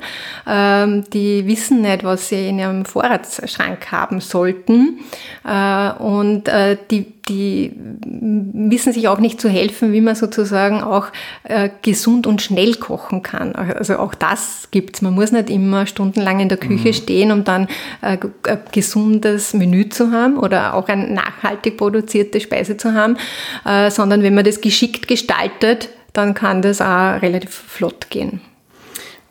Ähm, die wissen nicht, was sie in ihrem Vorratsschrank haben sollten. Äh, und äh, die die wissen sich auch nicht zu helfen, wie man sozusagen auch äh, gesund und schnell kochen kann. Also auch das gibt's. Man muss nicht immer stundenlang in der Küche mhm. stehen, um dann äh, ein gesundes Menü zu haben oder auch eine nachhaltig produzierte Speise zu haben, äh, sondern wenn man das geschickt gestaltet, dann kann das auch relativ flott gehen.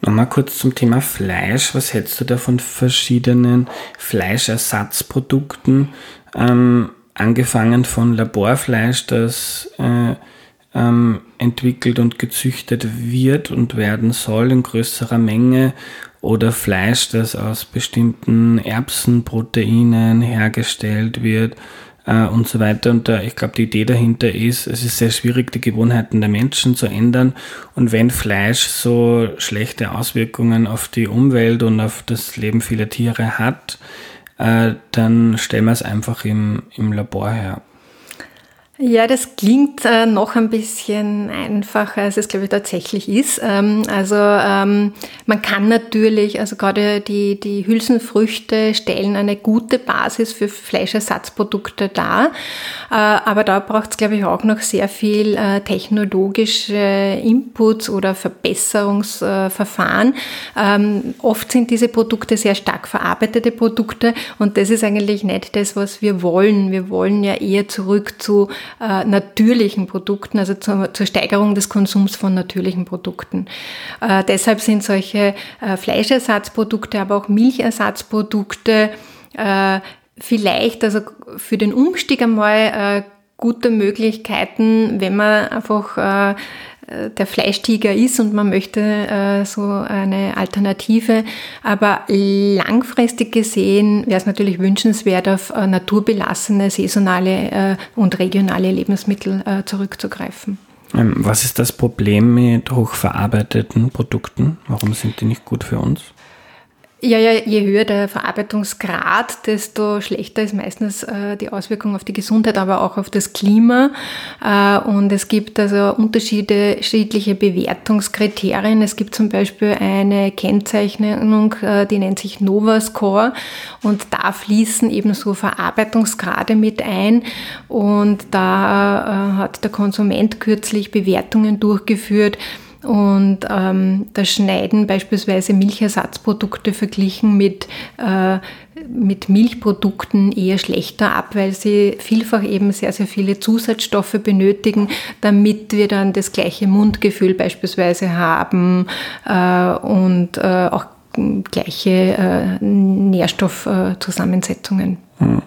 Nochmal kurz zum Thema Fleisch. Was hältst du da von verschiedenen Fleischersatzprodukten? Ähm, angefangen von Laborfleisch, das äh, ähm, entwickelt und gezüchtet wird und werden soll in größerer Menge oder Fleisch, das aus bestimmten Erbsenproteinen hergestellt wird, äh, und so weiter. Und da, ich glaube, die Idee dahinter ist, es ist sehr schwierig, die Gewohnheiten der Menschen zu ändern. Und wenn Fleisch so schlechte Auswirkungen auf die Umwelt und auf das Leben vieler Tiere hat, äh, dann stellen wir es einfach im, im Labor her. Ja, das klingt äh, noch ein bisschen einfacher, als es, glaube ich, tatsächlich ist. Ähm, also ähm, man kann natürlich, also gerade die, die Hülsenfrüchte stellen eine gute Basis für Fleischersatzprodukte dar. Äh, aber da braucht es, glaube ich, auch noch sehr viel äh, technologische Inputs oder Verbesserungsverfahren. Ähm, oft sind diese Produkte sehr stark verarbeitete Produkte und das ist eigentlich nicht das, was wir wollen. Wir wollen ja eher zurück zu äh, natürlichen Produkten, also zur, zur, Steigerung des Konsums von natürlichen Produkten. Äh, deshalb sind solche äh, Fleischersatzprodukte, aber auch Milchersatzprodukte äh, vielleicht also für den Umstieg einmal äh, gute Möglichkeiten, wenn man einfach äh, der Fleischtiger ist und man möchte äh, so eine Alternative. Aber langfristig gesehen wäre es natürlich wünschenswert, auf äh, naturbelassene, saisonale äh, und regionale Lebensmittel äh, zurückzugreifen. Ähm, was ist das Problem mit hochverarbeiteten Produkten? Warum sind die nicht gut für uns? Ja, ja, je höher der Verarbeitungsgrad, desto schlechter ist meistens äh, die Auswirkung auf die Gesundheit, aber auch auf das Klima. Äh, und es gibt also unterschiedliche Bewertungskriterien. Es gibt zum Beispiel eine Kennzeichnung, äh, die nennt sich Nova Score und da fließen eben so Verarbeitungsgrade mit ein. Und da äh, hat der Konsument kürzlich Bewertungen durchgeführt, und ähm, da schneiden beispielsweise Milchersatzprodukte verglichen mit, äh, mit Milchprodukten eher schlechter ab, weil sie vielfach eben sehr, sehr viele Zusatzstoffe benötigen, damit wir dann das gleiche Mundgefühl beispielsweise haben äh, und äh, auch gleiche äh, Nährstoffzusammensetzungen. Hm.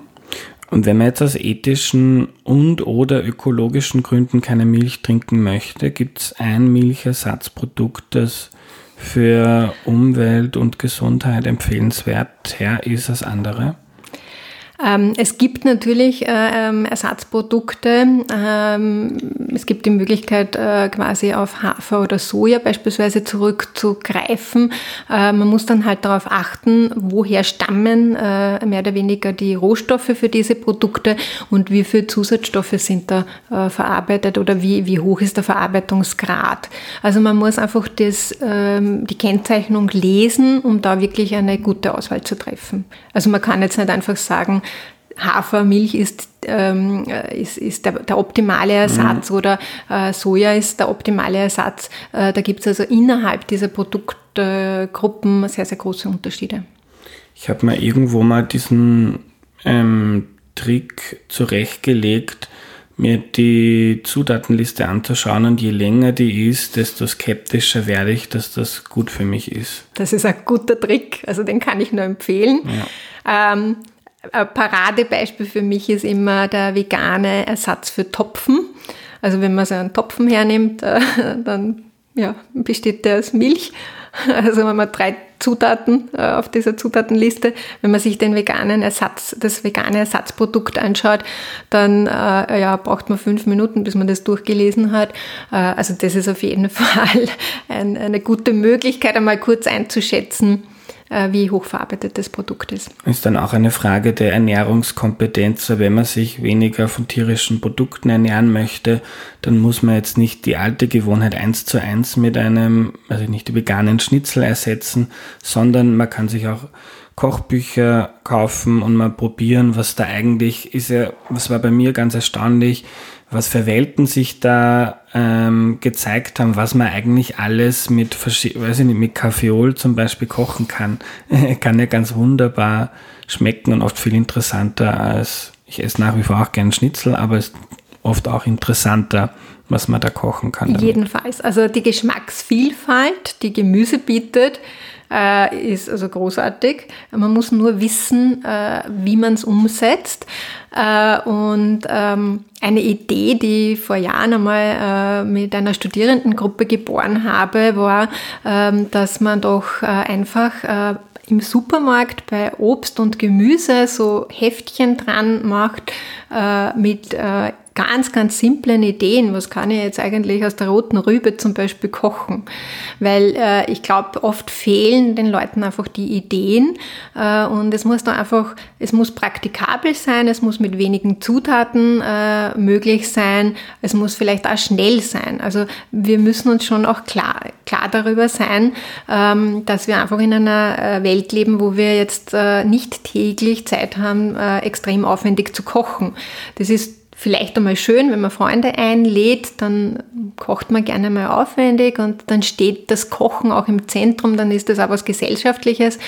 Und wenn man jetzt aus ethischen und oder ökologischen Gründen keine Milch trinken möchte, gibt es ein Milchersatzprodukt, das für Umwelt und Gesundheit empfehlenswert her ist als andere? Ähm, es gibt natürlich äh, ähm, Ersatzprodukte. Ähm, es gibt die Möglichkeit, äh, quasi auf Hafer oder Soja beispielsweise zurückzugreifen. Äh, man muss dann halt darauf achten, woher stammen mehr oder weniger die Rohstoffe für diese Produkte und wie viele Zusatzstoffe sind da verarbeitet oder wie, wie hoch ist der Verarbeitungsgrad. Also man muss einfach das, die Kennzeichnung lesen, um da wirklich eine gute Auswahl zu treffen. Also man kann jetzt nicht einfach sagen, Hafermilch ist, ähm, ist, ist der, der, optimale Ersatz mhm. oder äh, Soja ist der optimale Ersatz. Äh, da gibt es also innerhalb dieser Produktgruppen sehr, sehr große Unterschiede. Ich habe mir irgendwo mal diesen ähm, Trick zurechtgelegt, mir die Zutatenliste anzuschauen und je länger die ist, desto skeptischer werde ich, dass das gut für mich ist. Das ist ein guter Trick, also den kann ich nur empfehlen. Ja. Ähm, Paradebeispiel für mich ist immer der vegane Ersatz für Topfen. Also wenn man so einen Topfen hernimmt, äh, dann ja, besteht der aus Milch. Also wenn man drei Zutaten äh, auf dieser Zutatenliste, wenn man sich den veganen Ersatz, das vegane Ersatzprodukt anschaut, dann äh, ja, braucht man fünf Minuten, bis man das durchgelesen hat. also das ist auf jeden Fall ein, eine gute Möglichkeit, einmal kurz einzuschätzen, wie hochverarbeitet das Produkt ist. Ist dann auch eine Frage der Ernährungskompetenz. Wenn man sich weniger von tierischen Produkten ernähren möchte, dann muss man jetzt nicht die alte Gewohnheit eins zu eins mit einem, also nicht die veganen Schnitzel ersetzen, sondern man kann sich auch Kochbücher kaufen und mal probieren, was da eigentlich ist ja, was war bei mir ganz erstaunlich, was für Welten sich da ähm, gezeigt haben, was man eigentlich alles mit, weiß ich nicht, mit Kaffeeol zum Beispiel kochen kann. kann ja ganz wunderbar schmecken und oft viel interessanter als, ich esse nach wie vor auch gern Schnitzel, aber es ist oft auch interessanter, was man da kochen kann. Damit. Jedenfalls. Also die Geschmacksvielfalt, die Gemüse bietet, äh, ist also großartig. Man muss nur wissen, äh, wie man es umsetzt. Äh, und ähm, eine Idee, die ich vor Jahren einmal äh, mit einer Studierendengruppe geboren habe, war, ähm, dass man doch äh, einfach im Supermarkt bei Obst und Gemüse so Heftchen dran macht äh, mit äh, ganz, ganz simplen Ideen. Was kann ich jetzt eigentlich aus der roten Rübe zum Beispiel kochen? Weil äh, ich glaube, oft fehlen den Leuten einfach die Ideen äh, und es muss dann einfach, es muss praktikabel sein, es muss mit wenigen Zutaten äh, möglich sein, es muss vielleicht auch schnell sein. Also wir müssen uns schon auch klar, klar darüber sein, ähm, dass wir einfach in einer äh, Welt leben, wo wir jetzt äh, nicht täglich Zeit haben, äh, extrem aufwendig zu kochen. Das ist vielleicht einmal schön, wenn man Freunde einlädt, dann kocht man gerne mal aufwendig und dann steht das Kochen auch im Zentrum, dann ist das auch was Gesellschaftliches.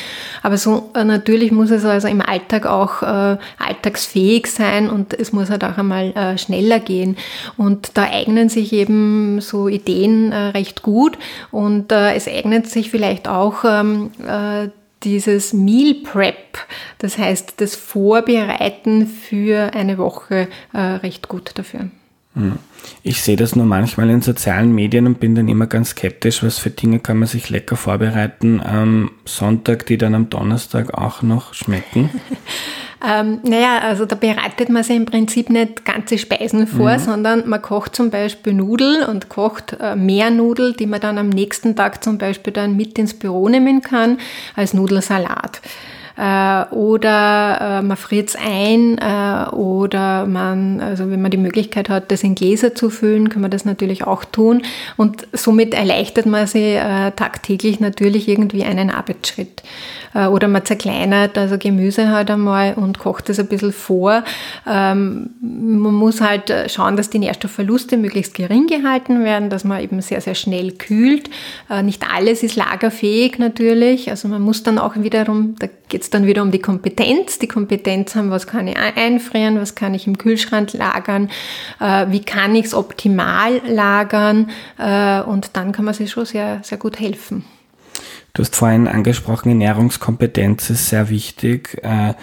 Aber so äh, natürlich muss es also im Alltag auch äh, alltagsfähig sein und es muss halt auch einmal äh, schneller gehen. Und da eignen sich eben so Ideen äh, recht gut und äh, es eignet sich vielleicht auch ähm, äh, dieses Meal Prep, das heißt das Vorbereiten für eine Woche äh, recht gut dafür. Hm. Ich sehe das nur manchmal in sozialen Medien und bin dann immer ganz skeptisch, was für Dinge kann man sich lecker vorbereiten am Sonntag, die dann am Donnerstag auch noch schmecken. Ähm, naja, also da bereitet man sich im Prinzip nicht ganze Speisen vor, mhm. sondern man kocht zum Beispiel Nudeln und kocht äh, mehr Nudeln, die man dann am nächsten Tag zum Beispiel dann mit ins Büro nehmen kann, als Nudelsalat äh, oder äh, man friert es ein äh, oder man, also wenn man die Möglichkeit hat, das in Gläser zu füllen, kann man das natürlich auch tun und somit erleichtert man sich äh, tagtäglich natürlich irgendwie einen Arbeitsschritt. Äh, oder man zerkleinert also Gemüse halt einmal und kocht es ein bisschen vor. Ähm, man muss halt schauen, dass die Nährstoffverluste möglichst gering gehalten werden, dass man eben sehr, sehr schnell kühlt. Äh, nicht alles ist lagerfähig natürlich, also man muss dann auch wiederum, da geht es dann wieder um die Kompetenz. Die Kompetenz haben, was kann ich einfrieren, was kann ich im Kühlschrank lagern, äh, wie kann ich es optimal lagern und dann kann man sich schon sehr, sehr gut helfen. Du hast vorhin angesprochen, Ernährungskompetenz ist sehr wichtig. Äh,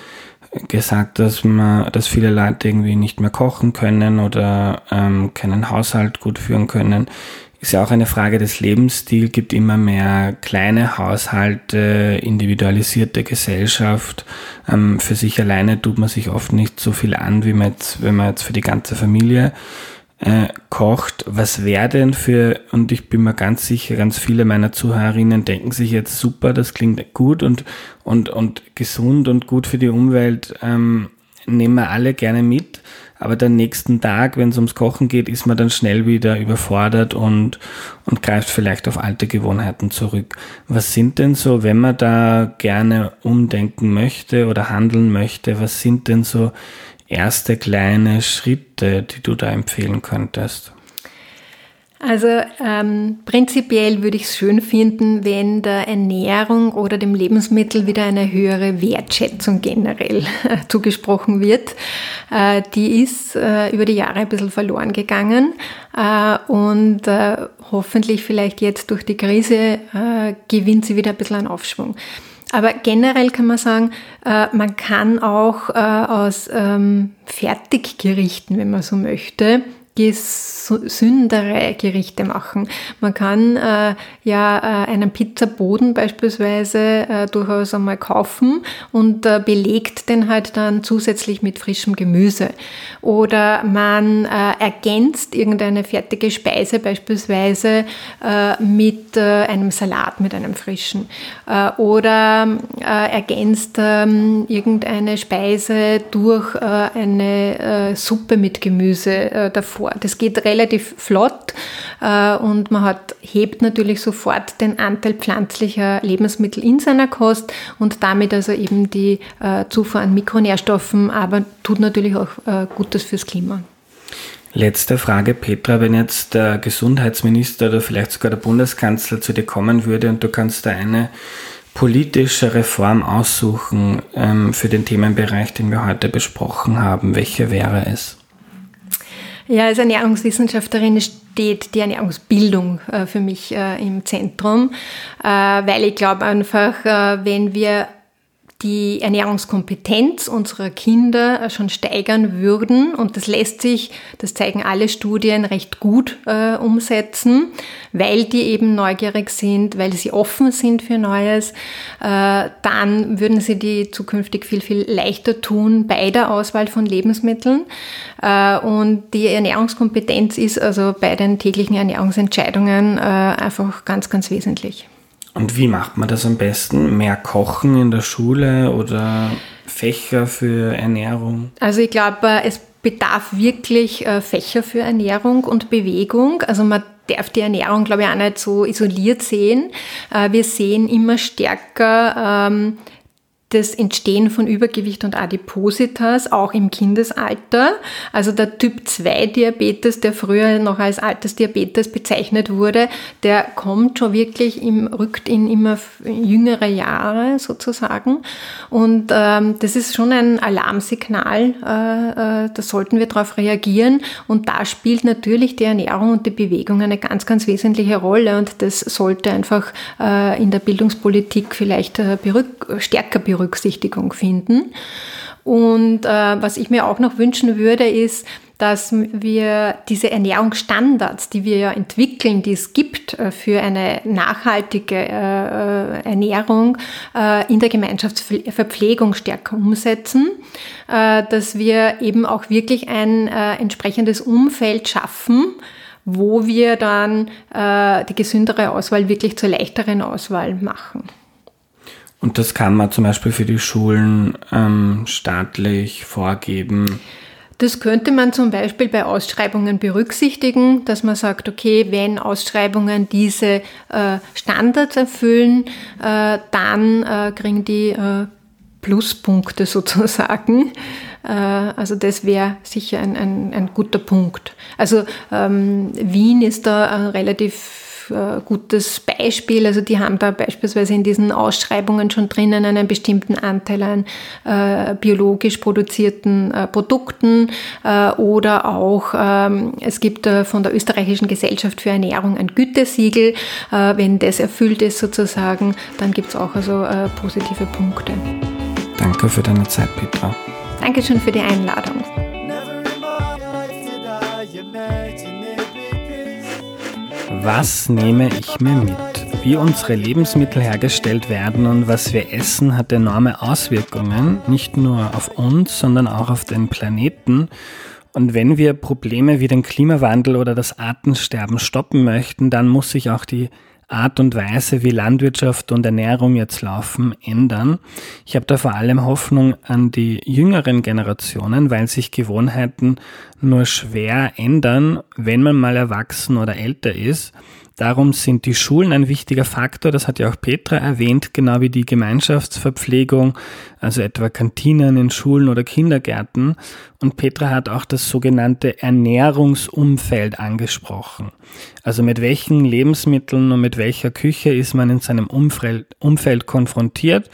gesagt, dass man, dass viele Leute irgendwie nicht mehr kochen können oder ähm, keinen Haushalt gut führen können. Ist ja auch eine Frage des Lebensstils, gibt immer mehr kleine Haushalte, individualisierte Gesellschaft. Ähm, für sich alleine tut man sich oft nicht so viel an, wie man jetzt, wenn man jetzt für die ganze Familie äh, kocht, was wäre denn für, und ich bin mir ganz sicher, ganz viele meiner Zuhörerinnen denken sich jetzt super, das klingt gut und, und, und gesund und gut für die Umwelt, ähm, nehmen wir alle gerne mit, aber den nächsten Tag, wenn es ums Kochen geht, ist man dann schnell wieder überfordert und, und greift vielleicht auf alte Gewohnheiten zurück. Was sind denn so, wenn man da gerne umdenken möchte oder handeln möchte, was sind denn so erste kleine Schritte, die du da empfehlen könntest? Also ähm, prinzipiell würde ich es schön finden, wenn der Ernährung oder dem Lebensmittel wieder eine höhere Wertschätzung generell zugesprochen wird. Äh, die ist äh, über die Jahre ein bisschen verloren gegangen äh, und äh, hoffentlich vielleicht jetzt durch die Krise äh, gewinnt sie wieder ein bisschen an Aufschwung. Aber generell kann man sagen, äh, man kann auch aus ähm, Fertiggerichten, wenn man so möchte, gesündere Gerichte machen. Man kann äh, ja äh, einen Pizzaboden beispielsweise äh, durchaus einmal kaufen und äh, belegt den halt dann zusätzlich mit frischem Gemüse. Oder man äh, ergänzt irgendeine fertige Speise beispielsweise äh, mit einem Salat, mit einem frischen. oder ergänzt ähm, irgendeine Speise durch eine Suppe mit Gemüse davor vor. Das geht relativ flott äh, und man hat, hebt natürlich sofort den Anteil pflanzlicher Lebensmittel in seiner Kost und damit also eben die äh, Zufuhr an Mikronährstoffen, aber tut natürlich auch äh, Gutes fürs Klima. Letzte Frage, Petra. Wenn jetzt der Gesundheitsminister oder vielleicht sogar der Bundeskanzler zu dir kommen würde und du kannst da eine politische Reform aussuchen ähm, für den Themenbereich, den wir heute besprochen haben, welche wäre es? Ja, als Ernährungswissenschaftlerin steht die Ernährungsbildung äh, für mich äh, im Zentrum, äh, weil ich glaube einfach, äh, wenn wir die Ernährungskompetenz unserer Kinder äh, schon steigern würden. Und das lässt sich, das zeigen alle Studien, recht gut äh, umsetzen, weil die eben neugierig sind, weil sie offen sind für Neues. Äh, dann würden sie die zukünftig viel, viel leichter tun bei der Auswahl von Lebensmitteln. Äh, und die Ernährungskompetenz ist also bei den täglichen Ernährungsentscheidungen äh, einfach ganz, ganz wesentlich. Und wie macht man das am besten? Mehr Kochen in der Schule oder Fächer für Ernährung? Also ich glaube, äh, es bedarf wirklich äh, Fächer für Ernährung und Bewegung. Also man darf die Ernährung, glaube ich, auch nicht so isoliert sehen. Äh, wir sehen immer stärker ähm, das Entstehen von Übergewicht und Adipositas auch im Kindesalter. Also der Typ 2 Diabetes, der früher noch als Altersdiabetes bezeichnet wurde, der kommt schon wirklich im, rückt in immer jüngere Jahre sozusagen. Und ähm, das ist schon ein Alarmsignal, äh, äh, da sollten wir darauf reagieren. Und da spielt natürlich die Ernährung und die Bewegung eine ganz, ganz wesentliche Rolle. Und das sollte einfach äh, in der Bildungspolitik vielleicht äh, stärker berücksichtigt Berücksichtigung finden. Und äh, was ich mir auch noch wünschen würde, ist, dass wir diese Ernährungsstandards, die wir ja entwickeln, die es gibt äh, für eine nachhaltige äh, äh, Ernährung, in der Gemeinschaftsverpflegung stärker umsetzen, dass wir eben auch wirklich ein entsprechendes Umfeld schaffen, wo wir dann die gesündere Auswahl wirklich zur leichteren Auswahl machen. Und das kann man zum Beispiel für die Schulen ähm, staatlich vorgeben. Das könnte man zum Beispiel bei Ausschreibungen berücksichtigen, dass man sagt, okay, wenn Ausschreibungen diese äh, Standards erfüllen, äh, dann äh, kriegen die äh, Pluspunkte sozusagen. Äh, also das wäre sicher ein, ein, ein, guter Punkt. Also ähm, Wien ist da relativ äh, gutes Beispiel. Also die haben da beispielsweise in diesen Ausschreibungen schon drinnen einen bestimmten Anteil an äh, biologisch produzierten äh, Produkten äh, oder auch ähm, es gibt äh, von der österreichischen Gesellschaft für Ernährung ein Gütesiegel. Äh, wenn das erfüllt ist sozusagen, dann gibt es auch also positive Punkte. Danke für deine Zeit, Petra. Dankeschön für die Einladung. Was nehme ich mir mit? Wie unsere Lebensmittel hergestellt werden und was wir essen, hat enorme Auswirkungen, nicht nur auf uns, sondern auch auf den Planeten. Und wenn wir Probleme wie den Klimawandel oder das Artensterben stoppen möchten, dann muss sich auch die Art und Weise, wie Landwirtschaft und Ernährung jetzt laufen, ändern. Ich habe da vor allem Hoffnung an die jüngeren Generationen, weil sich Gewohnheiten nur schwer ändern, wenn man mal erwachsen oder älter ist. Darum sind die Schulen ein wichtiger Faktor, das hat ja auch Petra erwähnt, genau wie die Gemeinschaftsverpflegung, also etwa Kantinen in Schulen oder Kindergärten. Und Petra hat auch das sogenannte Ernährungsumfeld angesprochen. Also mit welchen Lebensmitteln und mit welcher Küche ist man in seinem Umfeld, Umfeld konfrontiert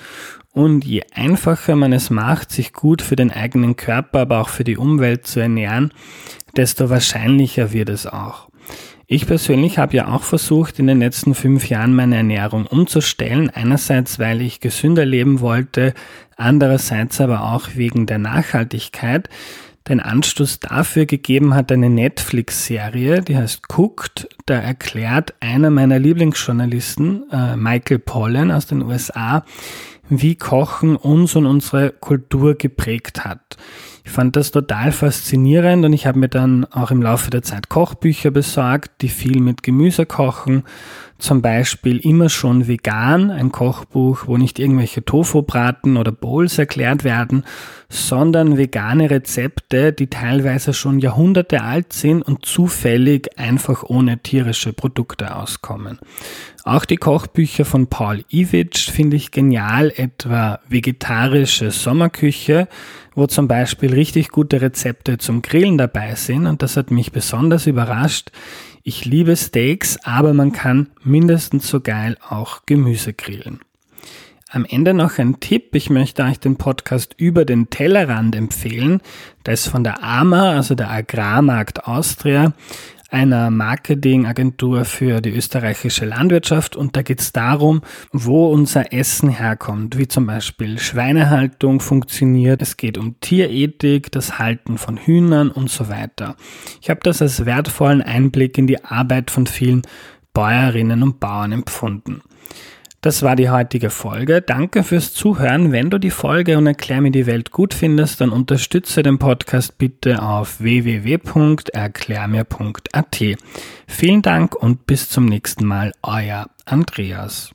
und je einfacher man es macht, sich gut für den eigenen Körper, aber auch für die Umwelt zu ernähren, desto wahrscheinlicher wird es auch. Ich persönlich habe ja auch versucht, in den letzten fünf Jahren meine Ernährung umzustellen. Einerseits, weil ich gesünder leben wollte, andererseits aber auch wegen der Nachhaltigkeit. Den Anstoß dafür gegeben hat eine Netflix-Serie, die heißt Cooked. Da erklärt einer meiner Lieblingsjournalisten, äh, Michael Pollan aus den USA, wie Kochen uns und unsere Kultur geprägt hat. Ich fand das total faszinierend und ich habe mir dann auch im Laufe der Zeit Kochbücher besorgt, die viel mit Gemüse kochen. Zum Beispiel immer schon vegan, ein Kochbuch, wo nicht irgendwelche Tofu-Braten oder Bowls erklärt werden, sondern vegane Rezepte, die teilweise schon Jahrhunderte alt sind und zufällig einfach ohne tierische Produkte auskommen. Auch die Kochbücher von Paul Iwitsch finde ich genial, etwa vegetarische Sommerküche, wo zum Beispiel richtig gute Rezepte zum Grillen dabei sind und das hat mich besonders überrascht. Ich liebe Steaks, aber man kann mindestens so geil auch Gemüse grillen. Am Ende noch ein Tipp. Ich möchte euch den Podcast über den Tellerrand empfehlen. Der ist von der AMA, also der Agrarmarkt Austria. Einer Marketingagentur für die österreichische Landwirtschaft und da geht es darum, wo unser Essen herkommt, wie zum Beispiel Schweinehaltung funktioniert, es geht um Tierethik, das Halten von Hühnern und so weiter. Ich habe das als wertvollen Einblick in die Arbeit von vielen Bäuerinnen und Bauern empfunden. Das war die heutige Folge. Danke fürs Zuhören. Wenn du die Folge und Erklär mir die Welt gut findest, dann unterstütze den Podcast bitte auf www.erklärmir.at. Vielen Dank und bis zum nächsten Mal. Euer Andreas.